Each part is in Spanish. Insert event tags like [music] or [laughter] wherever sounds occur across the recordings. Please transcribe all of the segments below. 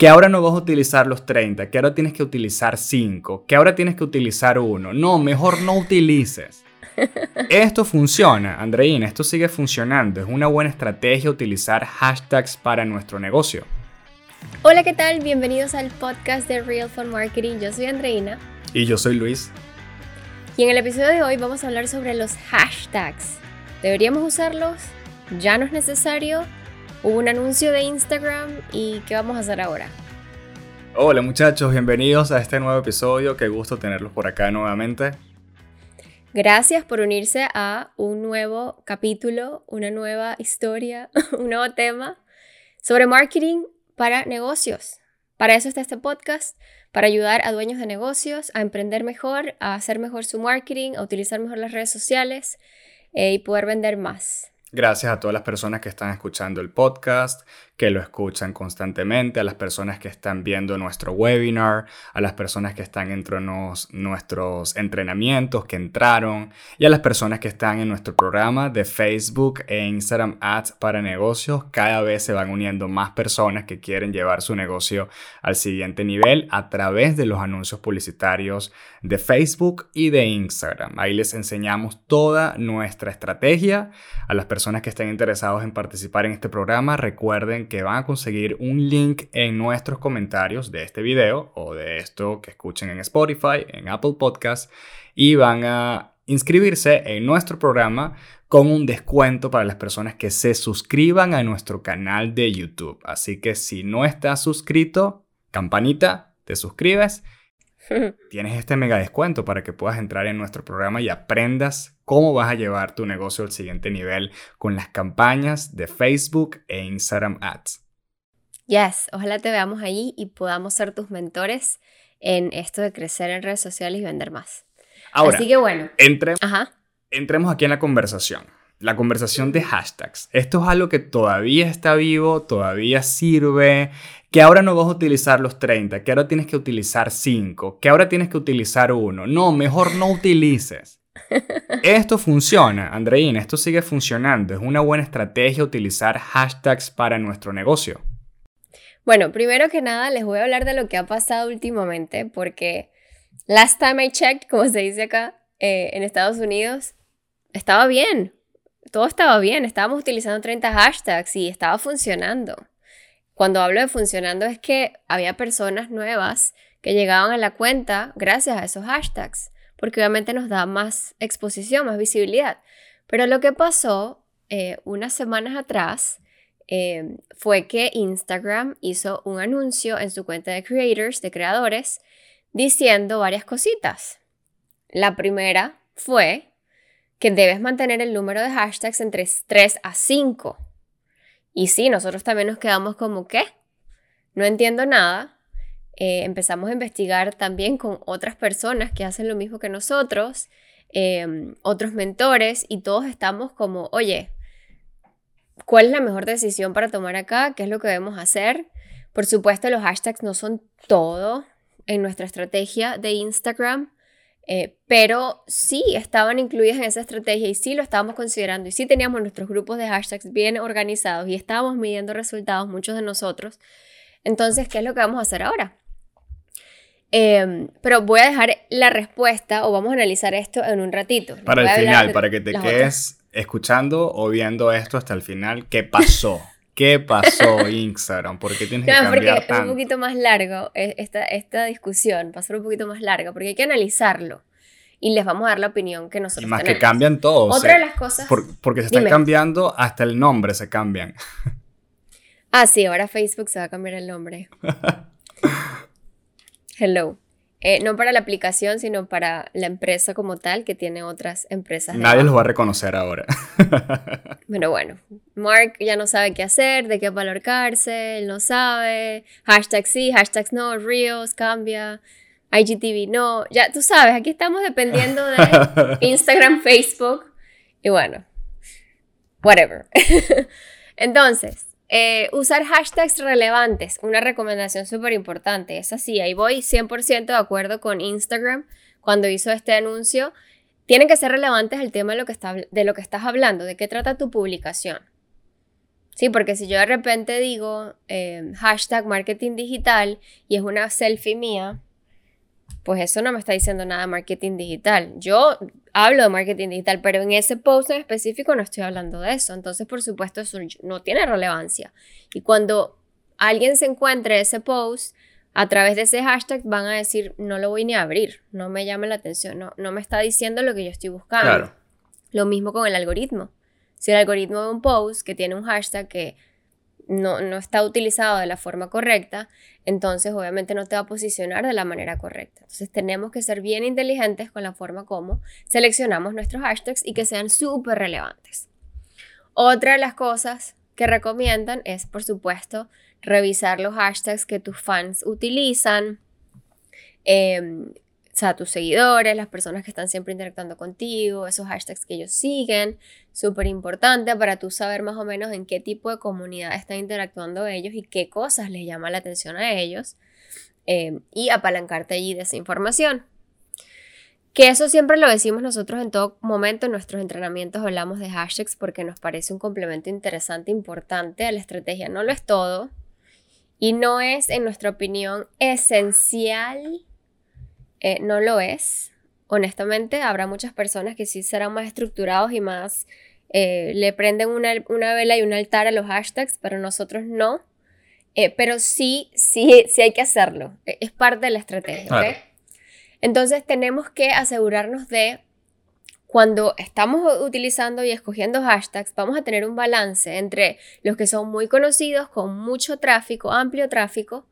que ahora no vas a utilizar los 30, que ahora tienes que utilizar 5, que ahora tienes que utilizar 1. No, mejor no utilices. [laughs] Esto funciona, Andreina, esto sigue funcionando. Es una buena estrategia utilizar hashtags para nuestro negocio. Hola, ¿qué tal? Bienvenidos al podcast de Real Fun Marketing. Yo soy Andreina. Y yo soy Luis. Y en el episodio de hoy vamos a hablar sobre los hashtags. ¿Deberíamos usarlos? ¿Ya no es necesario? Hubo un anuncio de Instagram y ¿qué vamos a hacer ahora? Hola muchachos, bienvenidos a este nuevo episodio. Qué gusto tenerlos por acá nuevamente. Gracias por unirse a un nuevo capítulo, una nueva historia, [laughs] un nuevo tema sobre marketing para negocios. Para eso está este podcast, para ayudar a dueños de negocios a emprender mejor, a hacer mejor su marketing, a utilizar mejor las redes sociales eh, y poder vender más. Gracias a todas las personas que están escuchando el podcast, que lo escuchan constantemente, a las personas que están viendo nuestro webinar, a las personas que están entre nuestros entrenamientos, que entraron, y a las personas que están en nuestro programa de Facebook e Instagram Ads para negocios. Cada vez se van uniendo más personas que quieren llevar su negocio al siguiente nivel a través de los anuncios publicitarios de Facebook y de Instagram. Ahí les enseñamos toda nuestra estrategia. A las personas que estén interesados en participar en este programa, recuerden que van a conseguir un link en nuestros comentarios de este video o de esto que escuchen en Spotify, en Apple Podcast y van a inscribirse en nuestro programa con un descuento para las personas que se suscriban a nuestro canal de YouTube. Así que si no estás suscrito, campanita, te suscribes [laughs] tienes este mega descuento para que puedas entrar en nuestro programa y aprendas cómo vas a llevar tu negocio al siguiente nivel con las campañas de Facebook e Instagram Ads. Yes, ojalá te veamos ahí y podamos ser tus mentores en esto de crecer en redes sociales y vender más. Ahora, Así que bueno, entremos aquí en la conversación la conversación de hashtags. Esto es algo que todavía está vivo, todavía sirve, que ahora no vas a utilizar los 30, que ahora tienes que utilizar 5, que ahora tienes que utilizar 1. No, mejor no utilices. [laughs] Esto funciona, Andreina, esto sigue funcionando. Es una buena estrategia utilizar hashtags para nuestro negocio. Bueno, primero que nada les voy a hablar de lo que ha pasado últimamente, porque last time I checked, como se dice acá eh, en Estados Unidos, estaba bien todo estaba bien, estábamos utilizando 30 hashtags y estaba funcionando. Cuando hablo de funcionando es que había personas nuevas que llegaban a la cuenta gracias a esos hashtags, porque obviamente nos da más exposición, más visibilidad. Pero lo que pasó eh, unas semanas atrás eh, fue que Instagram hizo un anuncio en su cuenta de creators, de creadores, diciendo varias cositas. La primera fue que debes mantener el número de hashtags entre 3 a 5. Y sí, nosotros también nos quedamos como, ¿qué? No entiendo nada. Eh, empezamos a investigar también con otras personas que hacen lo mismo que nosotros, em, otros mentores, y todos estamos como, oye, ¿cuál es la mejor decisión para tomar acá? ¿Qué es lo que debemos hacer? Por supuesto, los hashtags no son todo en nuestra estrategia de Instagram. Eh, pero sí estaban incluidas en esa estrategia y sí lo estábamos considerando y sí teníamos nuestros grupos de hashtags bien organizados y estábamos midiendo resultados, muchos de nosotros. Entonces, ¿qué es lo que vamos a hacer ahora? Em, pero voy a dejar la respuesta o vamos a analizar esto en un ratito. Para el final, para que te quedes escuchando o viendo esto hasta el final, ¿qué pasó? [laughs] ¿Qué pasó Instagram? ¿Por qué tienes que cambiar porque es un poquito más largo esta, esta discusión, pasó un poquito más larga, porque hay que analizarlo y les vamos a dar la opinión que nosotros Y más que cambian todos. Otra de las cosas... porque se están cambiando, hasta el nombre se cambian. Ah, sí, ahora Facebook se va a cambiar el nombre. [laughs] Hello. Eh, no para la aplicación, sino para la empresa como tal, que tiene otras empresas. Nadie los va a reconocer ahora. [laughs] Pero bueno, Mark ya no sabe qué hacer, de qué valorarse, él no sabe. Hashtag sí, hashtags no, Reels, cambia. IGTV no, ya tú sabes, aquí estamos dependiendo de [laughs] Instagram, Facebook y bueno, whatever. [laughs] Entonces, eh, usar hashtags relevantes, una recomendación súper importante. Es así, ahí voy 100% de acuerdo con Instagram cuando hizo este anuncio. Tienen que ser relevantes el tema de lo, que de lo que estás hablando, de qué trata tu publicación. Sí, porque si yo de repente digo eh, hashtag marketing digital y es una selfie mía, pues eso no me está diciendo nada de marketing digital. Yo hablo de marketing digital, pero en ese post en específico no estoy hablando de eso. Entonces, por supuesto, eso no tiene relevancia. Y cuando alguien se encuentre ese post, a través de ese hashtag van a decir, no lo voy ni a abrir, no me llama la atención, no, no me está diciendo lo que yo estoy buscando. Lo mismo con el algoritmo. Si el algoritmo de un post que tiene un hashtag que no, no, está utilizado de la forma correcta, entonces obviamente no te va a posicionar de la manera correcta. Entonces tenemos que ser bien inteligentes con la forma como seleccionamos nuestros hashtags y que sean súper relevantes. Otra de las cosas que recomiendan es, por supuesto, revisar los hashtags que tus fans utilizan, em, o sea, tus seguidores, las personas que están siempre interactuando contigo, esos hashtags que ellos siguen, súper importante para tú saber más o menos en qué tipo de comunidad están interactuando ellos y qué cosas les llama la atención a ellos em, y apalancarte allí de esa información. Que eso siempre lo decimos nosotros en todo momento, en nuestros entrenamientos hablamos de hashtags porque nos parece un complemento interesante, importante a la estrategia. No lo es todo, y no es, en nuestra opinión, esencial, eh, no lo es. Honestamente, habrá muchas personas que sí serán más estructurados y más eh, le prenden una, vela y un altar a los hashtags, pero nosotros no. Eh, pero sí, sí, sí hay que hacerlo. E, es parte de la estrategia. Entonces tenemos que asegurarnos de cuando estamos utilizando y escogiendo hashtags, vamos a tener un balance entre los que son muy conocidos, con mucho tráfico, amplio tráfico,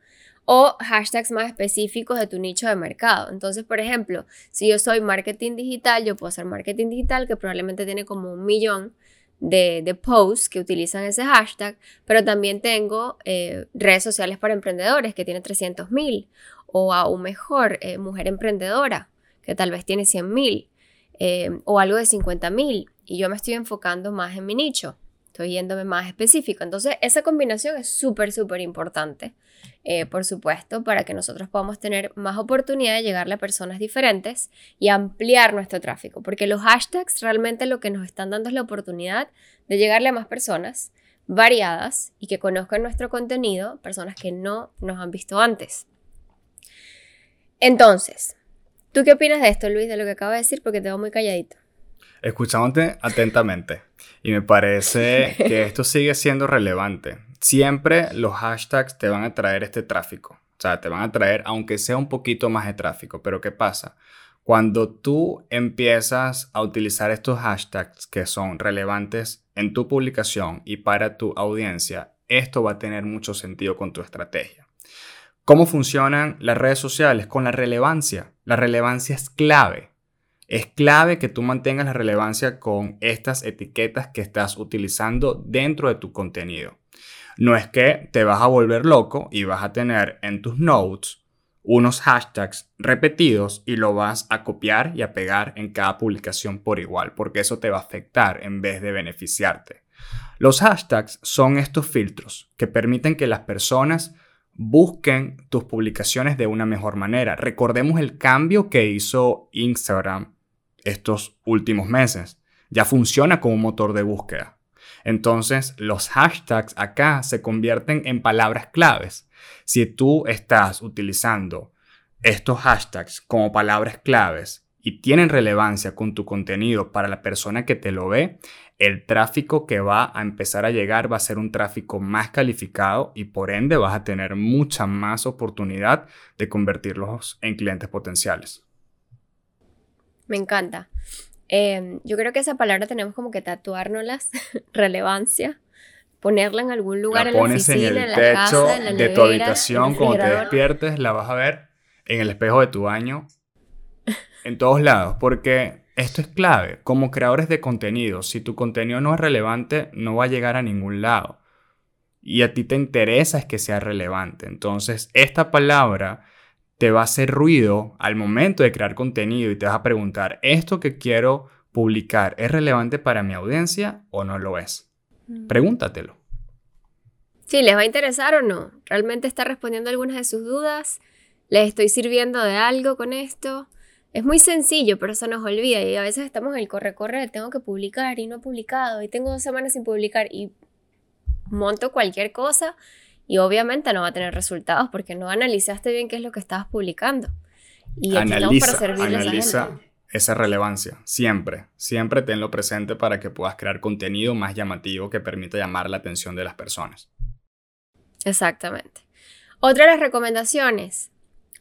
o hashtags más específicos de tu nicho de mercado. Entonces, por ejemplo, si yo soy marketing digital, yo puedo hacer marketing digital, que probablemente tiene como un millón de, posts que utilizan ese hashtag, pero también tengo eh, redes sociales para emprendedores, que tiene 300 mil, o aún mejor, eh, mujer emprendedora, que tal vez tiene 100 mil. Eh, o algo de 50 mil y yo me estoy enfocando más en mi nicho, estoy yéndome más específico. Entonces, esa combinación es súper, súper importante, eh, por supuesto, para que nosotros podamos tener más oportunidad de llegarle a personas diferentes y ampliar nuestro tráfico, porque los hashtags realmente lo que nos están dando es la oportunidad de llegarle a más personas variadas y que conozcan nuestro contenido, personas que no nos han visto antes. Entonces, ¿Tú qué opinas de esto, Luis, de lo que acabo de decir? Porque te veo muy calladito. Escuchándote atentamente. Y me parece [laughs] que esto sigue siendo relevante. Siempre los hashtags te van a traer este tráfico. O sea, te van a traer, aunque sea un poquito más de tráfico. Pero ¿qué pasa? Cuando tú empiezas a utilizar estos hashtags que son relevantes en tu publicación y para tu audiencia, esto va a tener mucho sentido con tu estrategia. ¿Cómo funcionan las redes sociales? Con la relevancia. La relevancia es clave. Es clave que tú mantengas la relevancia con estas etiquetas que estás utilizando dentro de tu contenido. No es que te vas a volver loco y vas a tener en tus notes unos hashtags repetidos y lo vas a copiar y a pegar en cada publicación por igual, porque eso te va a afectar en vez de beneficiarte. Los hashtags son estos filtros que permiten que las personas busquen tus publicaciones de una mejor manera. Recordemos el cambio que hizo Instagram estos últimos meses. Ya funciona como motor de búsqueda. Entonces, los hashtags acá se convierten en palabras claves. Si tú estás utilizando estos hashtags como palabras claves y tienen relevancia con tu contenido para la persona que te lo ve, el tráfico que va a empezar a llegar va a ser un tráfico más calificado y por ende vas a tener mucha más oportunidad de convertirlos en clientes potenciales. Me encanta. Em, yo creo que esa palabra tenemos como que tatuárnoslas, [laughs] relevancia, ponerla en algún lugar en la oficina, en, el techo de tu habitación, cuando te despiertes, la vas a ver en el espejo de tu baño, en todos lados, porque esto es clave. Como creadores de contenido, si tu contenido no es relevante, no va a llegar a ningún lado. Y a ti te interesa es que sea relevante. Entonces, esta palabra te va a hacer ruido al momento de crear contenido y te vas a preguntar, ¿esto que quiero publicar es relevante para mi audiencia o no lo es? Mm. Pregúntatelo. Sí, ¿les va a interesar o no? ¿Realmente está respondiendo algunas de sus dudas? ¿Les estoy sirviendo de algo con esto? Es muy sencillo, pero eso nos olvida y a veces estamos en el corre-corre, tengo que publicar y no he publicado y tengo dos semanas sin publicar y monto cualquier cosa y obviamente no va a tener resultados porque no analizaste bien qué es lo que estabas publicando. Y analiza, para analiza esa relevancia, siempre, siempre tenlo presente para que puedas crear contenido más llamativo que permita llamar la atención de las personas. Exactamente. Otra de las recomendaciones,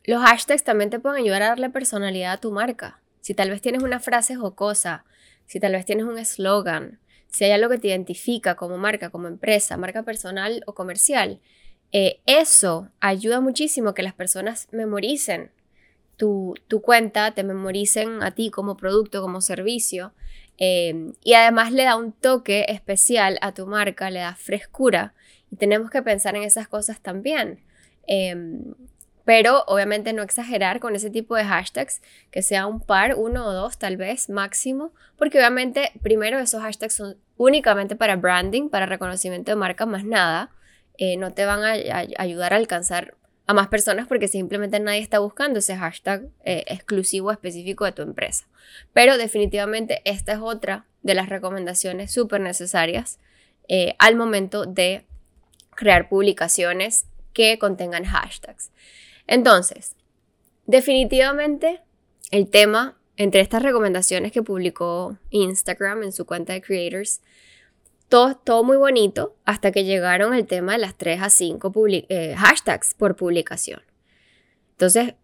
los hashtags también te pueden ayudar a darle personalidad a tu marca. Si tal vez tienes una frase jocosa, si tal vez tienes un eslogan, si hay algo que te identifica como marca, como empresa, marca personal o comercial, eh, eso ayuda muchísimo que las personas memoricen tu, cuenta, te memoricen a ti como producto, como servicio. Eh, y además le da un toque especial a tu marca, le da frescura. Y tenemos que pensar en esas cosas también. Em, pero obviamente no exagerar con ese tipo de hashtags, que sea un par, uno o dos tal vez máximo, porque obviamente primero esos hashtags son únicamente para branding, para reconocimiento de marca, más nada. Eh, no te van a, ayudar a alcanzar a más personas porque simplemente nadie está buscando ese hashtag eh, exclusivo específico de tu empresa. Pero definitivamente esta es otra de las recomendaciones súper necesarias eh, al momento de crear publicaciones que contengan hashtags. Entonces, definitivamente el tema entre estas recomendaciones que publicó Instagram en su cuenta de creators todo, todo muy bonito hasta que llegaron el tema de las 3 a 5 eh, hashtags por publicación. Entonces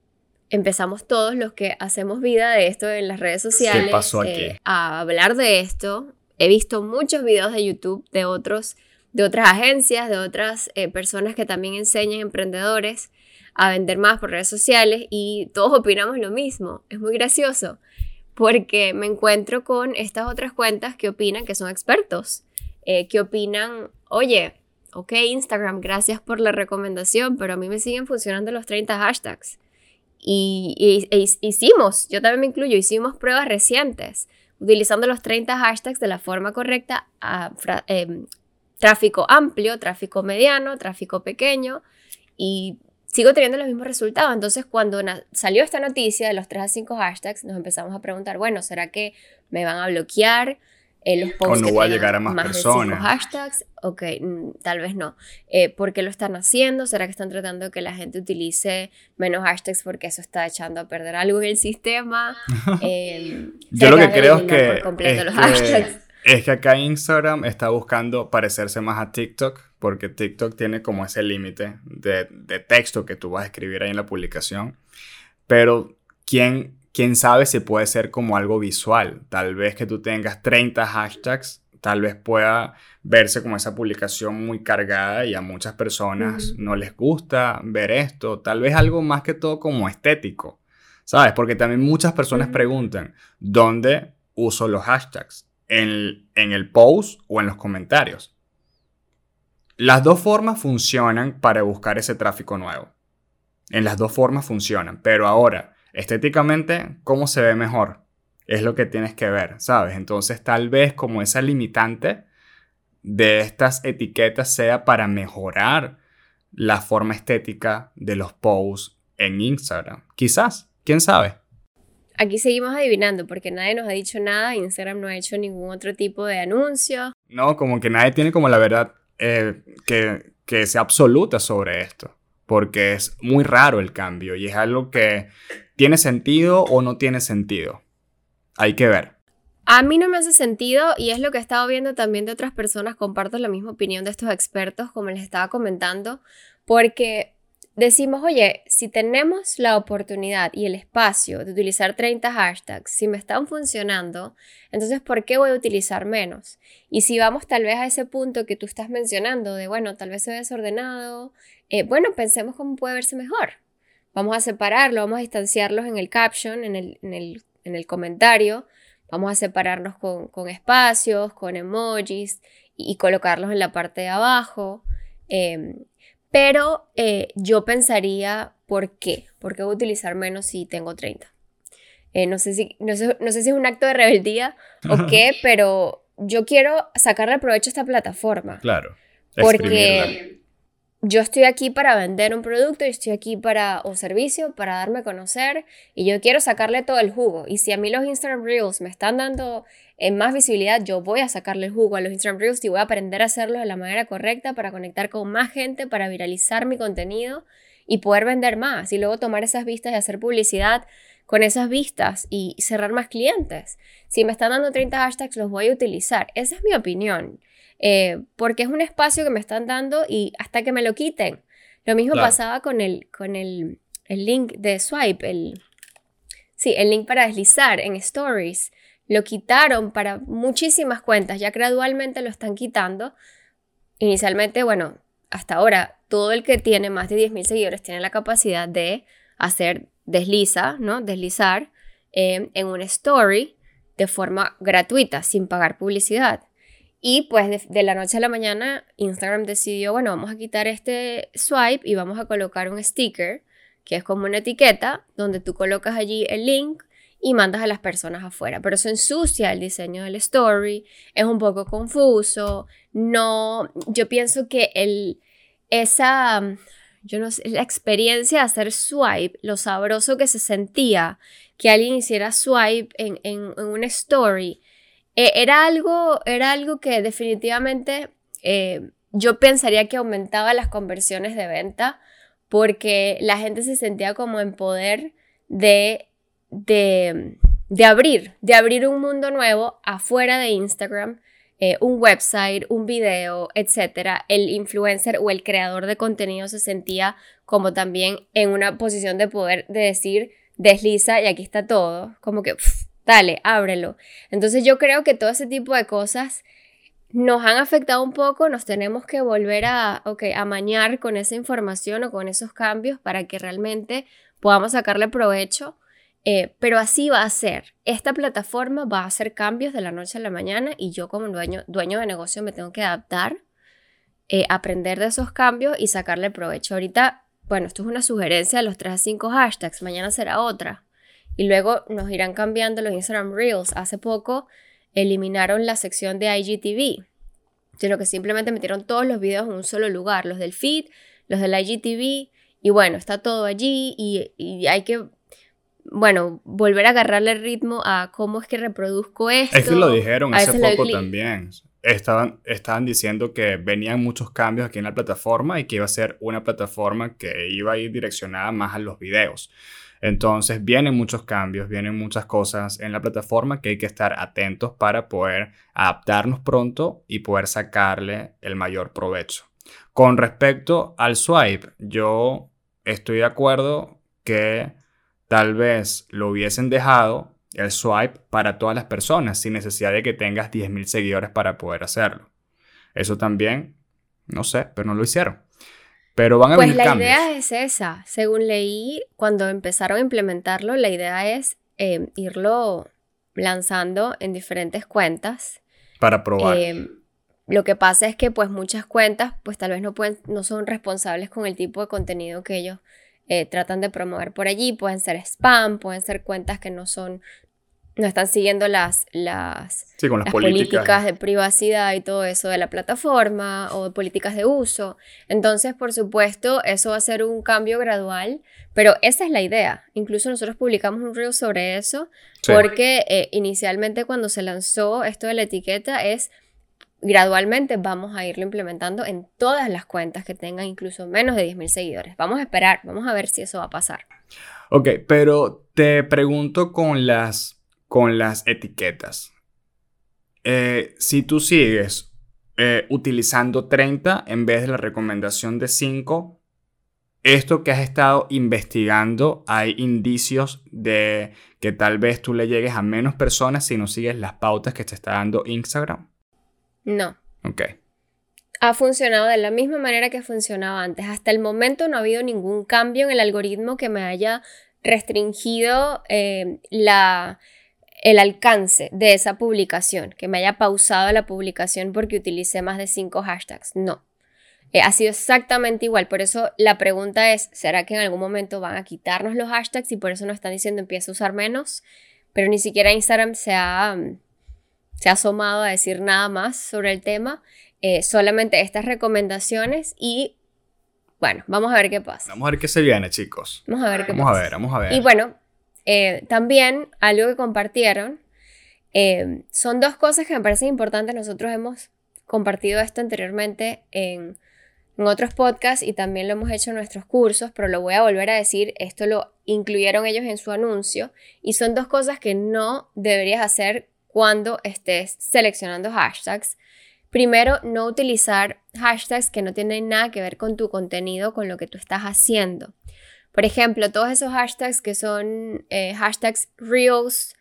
empezamos todos los que hacemos vida de esto en las redes sociales eh, a hablar de esto. He visto muchos videos de YouTube de, otros, de otras agencias, de otras eh, personas que también enseñan emprendedores a vender más por redes sociales y todos opinamos lo mismo. Es muy gracioso porque me encuentro con estas otras cuentas que opinan que son expertos eh, que opinan, oye, ok Instagram, gracias por la recomendación, pero a mí me siguen funcionando los 30 hashtags. Y, e hicimos, yo también me incluyo, hicimos pruebas recientes utilizando los 30 hashtags de la forma correcta a em, tráfico amplio, tráfico mediano, tráfico pequeño y sigo teniendo los mismos resultados. Entonces, cuando salió esta noticia de los 3 a 5 hashtags, nos empezamos a preguntar, bueno, ¿será que me van a bloquear? Eh, los posts o no va a llegar a más, personas. hashtags, ok, mm, tal vez no. Eh, ¿Por qué lo están haciendo? ¿Será que están tratando de que la gente utilice menos hashtags porque eso está echando a perder algo en el sistema? [laughs] Eh, Yo lo que creo es que, es que, acá Instagram está buscando parecerse más a TikTok porque TikTok tiene como ese límite de, de texto que tú vas a escribir ahí en la publicación. Pero, ¿quién quién sabe si puede ser como algo visual. Tal vez que tú tengas 30 hashtags, tal vez pueda verse como esa publicación muy cargada y a muchas personas no les gusta ver esto. Tal vez algo más que todo como estético, ¿sabes? Porque también muchas personas preguntan, ¿dónde uso los hashtags? ¿En, ¿En el post o en los comentarios? Las dos formas funcionan para buscar ese tráfico nuevo. En las dos formas funcionan, pero ahora, estéticamente, ¿cómo se ve mejor? Es lo que tienes que ver, ¿sabes? Entonces tal vez como esa limitante de estas etiquetas sea para mejorar la forma estética de los posts en Instagram. Quizás, quién sabe. Aquí seguimos adivinando porque nadie nos ha dicho nada, Instagram no ha hecho ningún otro tipo de anuncio. No, como que nadie tiene como la verdad eh, que, que sea absoluta sobre esto, porque es muy raro el cambio y es algo que ¿Tiene sentido o no tiene sentido? Hay que ver. A mí no me hace sentido y es lo que he estado viendo también de otras personas, comparto la misma opinión de estos expertos, como les estaba comentando, porque decimos, oye, si tenemos la oportunidad y el espacio de utilizar 30 hashtags, si me están funcionando, entonces ¿por qué voy a utilizar menos? Y si vamos tal vez a ese punto que tú estás mencionando de, bueno, tal vez se ve desordenado, eh, bueno, pensemos cómo puede verse mejor. Vamos a separarlo, vamos a distanciarlos en el caption, en el, en el, comentario. Vamos a separarnos con, espacios, con emojis y, colocarlos en la parte de abajo. Em, pero eh, yo pensaría, ¿por qué? ¿Por qué voy a utilizar menos si tengo 30? Eh, no, sé si, no, sé, si es un acto de rebeldía o qué, pero yo quiero sacarle provecho a esta plataforma. Claro. Porque yo estoy aquí para vender un producto, yo estoy aquí para o servicio, para darme a conocer y yo quiero sacarle todo el jugo. Y si a mí los Instagram Reels me están dando en más visibilidad, yo voy a sacarle el jugo a los Instagram Reels y voy a aprender a hacerlo de la manera correcta para conectar con más gente, para viralizar mi contenido y poder vender más y luego tomar esas vistas y hacer publicidad con esas vistas y cerrar más clientes. Si me están dando 30 hashtags, los voy a utilizar. Esa es mi opinión. Eh, porque es un espacio que me están dando y hasta que me lo quiten. Lo mismo pasaba con, el, con el, el, link de swipe, el, sí, el link para deslizar en stories. Lo quitaron para muchísimas cuentas, ya gradualmente lo están quitando. Inicialmente, bueno, hasta ahora, todo el que tiene más de 10.000 seguidores tiene la capacidad de hacer desliza, ¿no? Deslizar eh, en una story de forma gratuita, sin pagar publicidad. Y pues de, la noche a la mañana Instagram decidió, bueno, vamos a quitar este swipe y vamos a colocar un sticker, que es como una etiqueta, donde tú colocas allí el link y mandas a las personas afuera. Pero eso ensucia el diseño del story, es un poco confuso, no, yo pienso que el, esa, yo no sé, la experiencia de hacer swipe, lo sabroso que se sentía que alguien hiciera swipe en, en, una story, eh, era, algo, era algo que definitivamente eh, yo pensaría que aumentaba las conversiones de venta porque la gente se sentía como en poder de, de, de abrir, de abrir un mundo nuevo afuera de Instagram, eh, un website, un video, etc. El influencer o el creador de contenido se sentía como también en una posición de poder de decir, desliza y aquí está todo, como que dale, ábrelo. Entonces yo creo que todo ese tipo de cosas nos han afectado un poco, nos tenemos que volver a, okay, a mañar con esa información o con esos cambios para que realmente podamos sacarle provecho. Eh, pero así va a ser. Esta plataforma va a hacer cambios de la noche a la mañana y yo como dueño, dueño de negocio me tengo que adaptar, eh, aprender de esos cambios y sacarle provecho. Ahorita, bueno, esto es una sugerencia de los 3 a 5 hashtags, mañana será otra y luego nos irán cambiando los Instagram Reels. Hace poco eliminaron la sección de IGTV, sino que simplemente metieron todos los videos en un solo lugar, los del feed, los del IGTV, y bueno, está todo allí y, hay que, bueno, volver a agarrarle el ritmo a cómo es que reproduzco esto. Es que lo dijeron hace poco también. Estaban, estaban diciendo que venían muchos cambios aquí en la plataforma y que iba a ser una plataforma que iba a ir direccionada más a los videos. Entonces vienen muchos cambios, vienen muchas cosas en la plataforma que hay que estar atentos para poder adaptarnos pronto y poder sacarle el mayor provecho. Con respecto al swipe, yo estoy de acuerdo que tal vez lo hubiesen dejado el swipe para todas las personas sin necesidad de que tengas 10.000 seguidores para poder hacerlo. Eso también, no sé, pero no lo hicieron. Pero van a Pues la idea es esa. Según leí, cuando empezaron a implementarlo, la idea es eh, irlo lanzando en diferentes cuentas. Para probar. Eh, lo que pasa es que pues muchas cuentas pues tal vez no, pueden, no son responsables con el tipo de contenido que ellos eh, tratan de promover por allí. Pueden ser spam, pueden ser cuentas que no son no están siguiendo las, las, políticas. de privacidad y todo eso de la plataforma o políticas de uso. Entonces, por supuesto, eso va a ser un cambio gradual, pero esa es la idea. Incluso nosotros publicamos un reel sobre eso, porque eh, inicialmente cuando se lanzó esto de la etiqueta es gradualmente vamos a irlo implementando en todas las cuentas que tengan incluso menos de 10.000 seguidores. Vamos a esperar, vamos a ver si eso va a pasar. Ok, pero te pregunto con las con las etiquetas. Eh, si tú sigues eh, utilizando 30 en vez de la recomendación de 5, esto que has estado investigando, hay indicios de que tal vez tú le llegues a menos personas si no sigues las pautas que te está dando Instagram. No. Ok. Ha funcionado de la misma manera que funcionaba antes. Hasta el momento no ha habido ningún cambio en el algoritmo que me haya restringido eh, la, el alcance de esa publicación, que me haya pausado la publicación porque utilicé más de cinco hashtags. No. Eh, ha sido exactamente igual. Por eso la pregunta es, ¿será que en algún momento van a quitarnos los hashtags y por eso nos están diciendo empieza a usar menos? Pero ni siquiera Instagram se ha, mm, se ha asomado a decir nada más sobre el tema. Eh, solamente estas recomendaciones y bueno, vamos a ver qué pasa. Vamos a ver qué se viene, chicos. Vamos a ver qué Vamos pasa. a ver, vamos a ver. Y bueno, eh, también algo que compartieron eh, son dos cosas que me parecen importantes. Nosotros hemos compartido esto anteriormente en, en otros podcasts y también lo hemos hecho en nuestros cursos, pero lo voy a volver a decir. Esto lo incluyeron ellos en su anuncio y son dos cosas que no deberías hacer cuando estés seleccionando hashtags. Primero, no utilizar hashtags que no tienen nada que ver con tu contenido, con lo que tú estás haciendo. Por ejemplo, todos esos hashtags que son eh, hashtags Reels,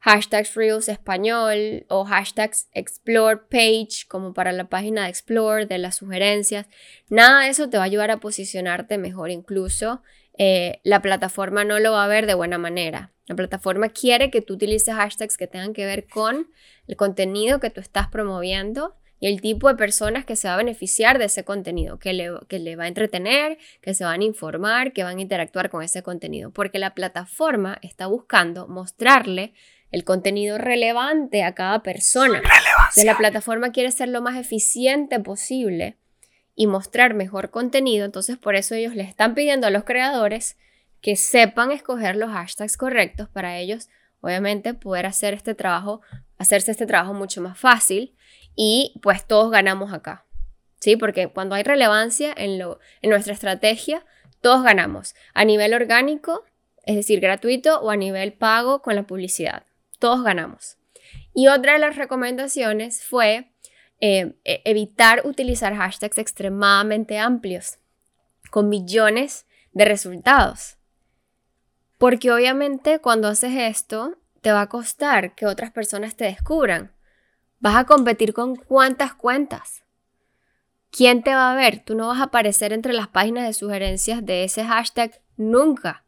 hashtags Reels español o hashtags Explore Page, como para la página de Explore, de las sugerencias, nada de eso te va a ayudar a posicionarte mejor. Incluso eh, la plataforma no lo va a ver de buena manera. La plataforma quiere que tú utilices hashtags que tengan que ver con el contenido que tú estás promoviendo y el tipo de personas que se va a beneficiar de ese contenido, que le, que le va a entretener, que se van a informar, que van a interactuar con ese contenido, porque la plataforma está buscando mostrarle el contenido relevante a cada persona. Entonces, la plataforma quiere ser lo más eficiente posible y mostrar mejor contenido, entonces por eso ellos le están pidiendo a los creadores que sepan escoger los hashtags correctos para ellos, obviamente, poder hacer este trabajo, hacerse este trabajo mucho más fácil y pues todos ganamos acá. ¿Sí? Porque cuando hay relevancia en, lo, en nuestra estrategia, todos ganamos. A nivel orgánico, es decir, gratuito, o a nivel pago con la publicidad. Todos ganamos. Y otra de las recomendaciones fue eh, evitar utilizar hashtags extremadamente amplios, con millones de resultados. Porque obviamente cuando haces esto, te va a costar que otras personas te descubran. Vas a competir con cuántas cuentas. ¿Quién te va a ver? Tú no vas a aparecer entre las páginas de sugerencias de ese hashtag nunca.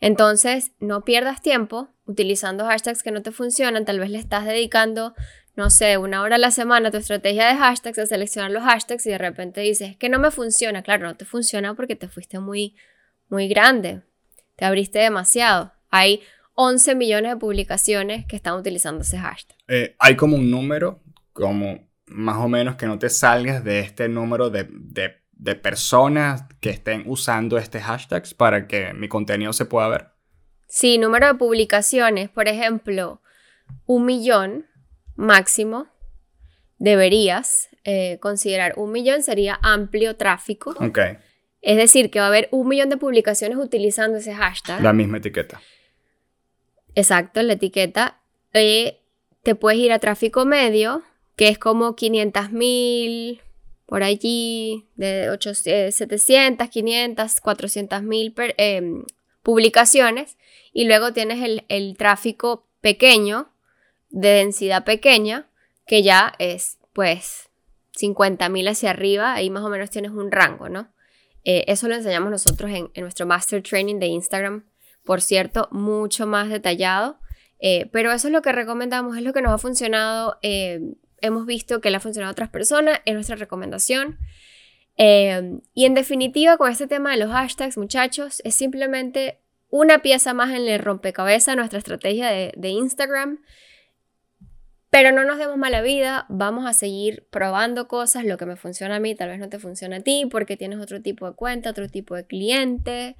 Entonces, no pierdas tiempo utilizando hashtags que no te funcionan. Tal vez le estás dedicando, no sé, una hora a la semana a tu estrategia de hashtags, a seleccionar los hashtags y de repente dices que no me funciona. Claro, no te funciona porque te fuiste muy, muy grande. Te abriste demasiado. Hay 11 millones de publicaciones que están utilizando ese hashtag. Eh, hay como un número, como más o menos que no te salgas de este número de, de, de, personas que estén usando este hashtags para que mi contenido se pueda ver. Sí, número de publicaciones, por ejemplo, un millón máximo. Deberías eh, considerar un millón sería amplio tráfico. Ok. Es decir, que va a haber un millón de publicaciones utilizando ese hashtag. La misma etiqueta. Exacto, la etiqueta. Eh, te puedes ir a tráfico medio, que es como 500 mil, por allí, de 800, 700, 500, 400 mil eh, publicaciones. Y luego tienes el, el tráfico pequeño, de densidad pequeña, que ya es pues 50 mil hacia arriba, ahí más o menos tienes un rango, ¿no? Eh, eso lo enseñamos nosotros en, nuestro Master Training de Instagram, por cierto, mucho más detallado. Eh, pero eso es lo que recomendamos, es lo que nos ha funcionado. Eh, hemos visto que le ha funcionado a otras personas, es nuestra recomendación. Y en definitiva, con este tema de los hashtags, muchachos, es simplemente una pieza más en el rompecabezas nuestra estrategia de Instagram. Pero no nos demos mala vida, vamos a seguir probando cosas, lo que me funciona a mí tal vez no te funciona a ti porque tienes otro tipo de cuenta, otro tipo de cliente.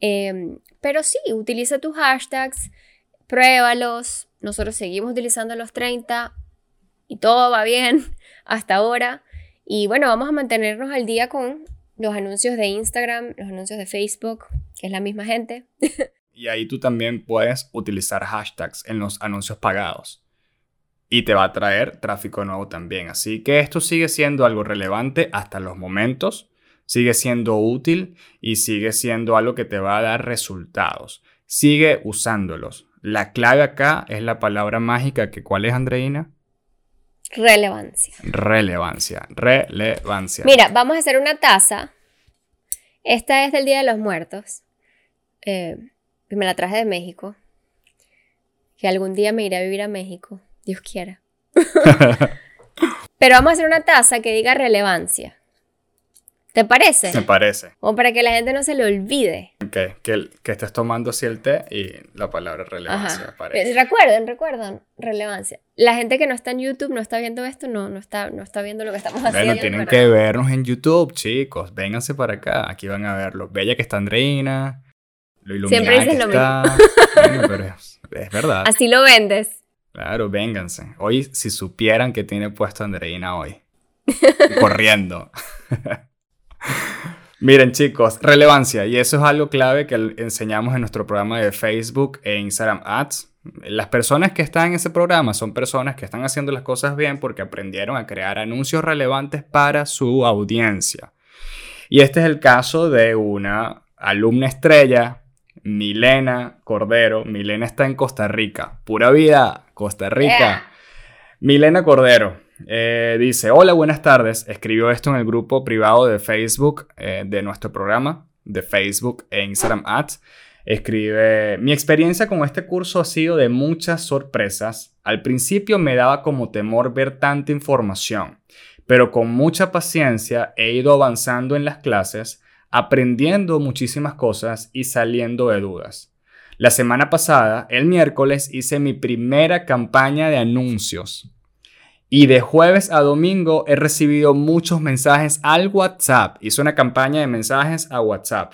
Eh, pero sí, utiliza tus hashtags, pruébalos. Nosotros seguimos utilizando los 30 y todo va bien [laughs] hasta ahora. Y bueno, vamos a mantenernos al día con los anuncios de Instagram, los anuncios de Facebook, que es la misma gente. [laughs] y ahí tú también puedes utilizar hashtags en los anuncios pagados y te va a traer tráfico nuevo también. Así que esto sigue siendo algo relevante hasta los momentos, sigue siendo útil y sigue siendo algo que te va a dar resultados. Sigue usándolos. La clave acá es la palabra mágica que ¿cuál es Andreina? Relevancia. Relevancia, relevancia. Mira, vamos a hacer una taza. Esta es del Día de los Muertos. Eh, me la traje de México. Que algún día me iré a vivir a México. Dios quiera. Pero vamos a hacer una taza que diga relevancia. ¿Te parece? Me parece. O para que la gente no se le olvide. Okay. Que, que estés tomando así el té y la palabra relevancia. Parece. Recuerden, recuerden, relevancia. La gente que no está en YouTube, no está viendo esto, no, no, está, no está viendo lo que estamos haciendo. Bueno, tienen que vernos en YouTube, chicos. Vénganse para acá. Aquí van a verlo. Bella que está Andreina. Lo iluminada Siempre dices lo está. mismo. pero es, es verdad. Así lo vendes. Claro, vénganse. Hoy, si supieran que tiene puesto Andreina hoy. [laughs] corriendo. [laughs] Miren chicos, relevancia, y eso es algo clave que enseñamos en nuestro programa de Facebook e Instagram Ads. Las personas que están en ese programa son personas que están haciendo las cosas bien porque aprendieron a crear anuncios relevantes para su audiencia. Y este es el caso de una alumna estrella, Milena Cordero. Milena está en Costa Rica. Pura vida, Costa Rica. Milena Cordero. Eh, dice, hola, buenas tardes. Escribió esto en el grupo privado de Facebook eh, de nuestro programa, de Facebook e Instagram Ads. Escribe, mi experiencia con este curso ha sido de muchas sorpresas. Al principio me daba como temor ver tanta información, pero con mucha paciencia he ido avanzando en las clases, aprendiendo muchísimas cosas y saliendo de dudas. La semana pasada, el miércoles, hice mi primera campaña de anuncios y de jueves a domingo he recibido muchos mensajes al WhatsApp. Hice una campaña de mensajes a WhatsApp.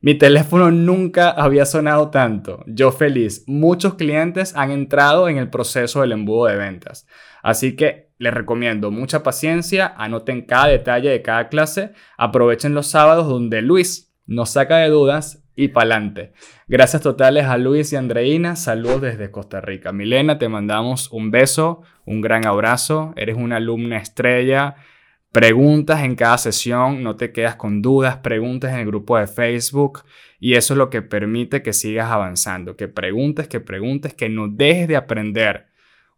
Mi teléfono nunca había sonado tanto. Yo feliz. Muchos clientes han entrado en el proceso del embudo de ventas. Así que les recomiendo mucha paciencia, anoten cada detalle de cada clase, aprovechen los sábados donde Luis nos saca de dudas y pa'lante. Gracias totales a Luis y Andreina. Saludos desde Costa Rica. Milena, te mandamos un beso, un gran abrazo. Eres una alumna estrella. Preguntas en cada sesión, no te quedas con dudas, preguntas en el grupo de Facebook y eso es lo que permite que sigas avanzando, que preguntes, que preguntes, que no dejes de aprender.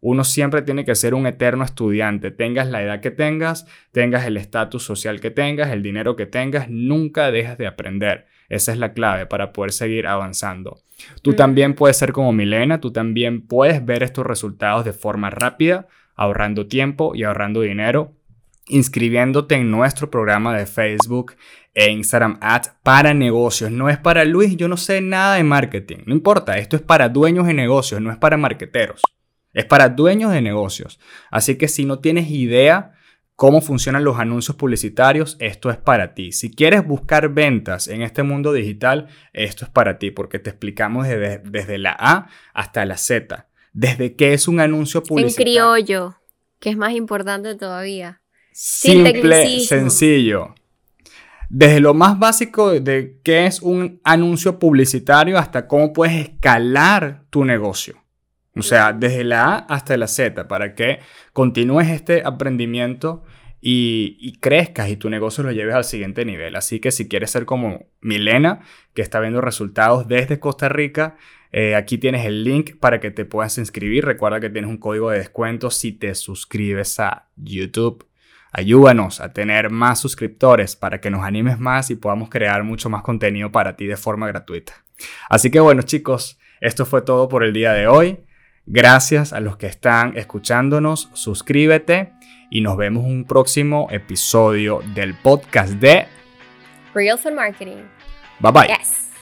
Uno siempre tiene que ser un eterno estudiante, tengas la edad que tengas, tengas el estatus social que tengas, el dinero que tengas, nunca dejes de aprender. Esa es la clave para poder seguir avanzando. Tú mm. también puedes ser como Milena, tú también puedes ver estos resultados de forma rápida, ahorrando tiempo y ahorrando dinero, inscribiéndote en nuestro programa de Facebook e Instagram Ads para negocios. No es para Luis, yo no sé nada de marketing. No importa, esto es para dueños de negocios, no es para marqueteros. Es para dueños de negocios. Así que si no tienes idea cómo funcionan los anuncios publicitarios, esto es para ti. Si quieres buscar ventas en este mundo digital, esto es para ti, porque te explicamos desde, la A hasta la Z. Desde qué es un anuncio publicitario. En criollo, que es más importante todavía. Simple, sencillo. Desde lo más básico de qué es un anuncio publicitario hasta cómo puedes escalar tu negocio. O sea, desde la A hasta la Z, para que continúes este aprendimiento y, crezcas y tu negocio lo lleves al siguiente nivel. Así que si quieres ser como Milena, que está viendo resultados desde Costa Rica, eh, aquí tienes el link para que te puedas inscribir. Recuerda que tienes un código de descuento si te suscribes a YouTube. Ayúdanos a tener más suscriptores para que nos animes más y podamos crear mucho más contenido para ti de forma gratuita. Así que bueno chicos, esto fue todo por el día de hoy. Gracias a los que están escuchándonos, suscríbete y nos vemos en un próximo episodio del podcast de Real Fun Marketing. Bye bye.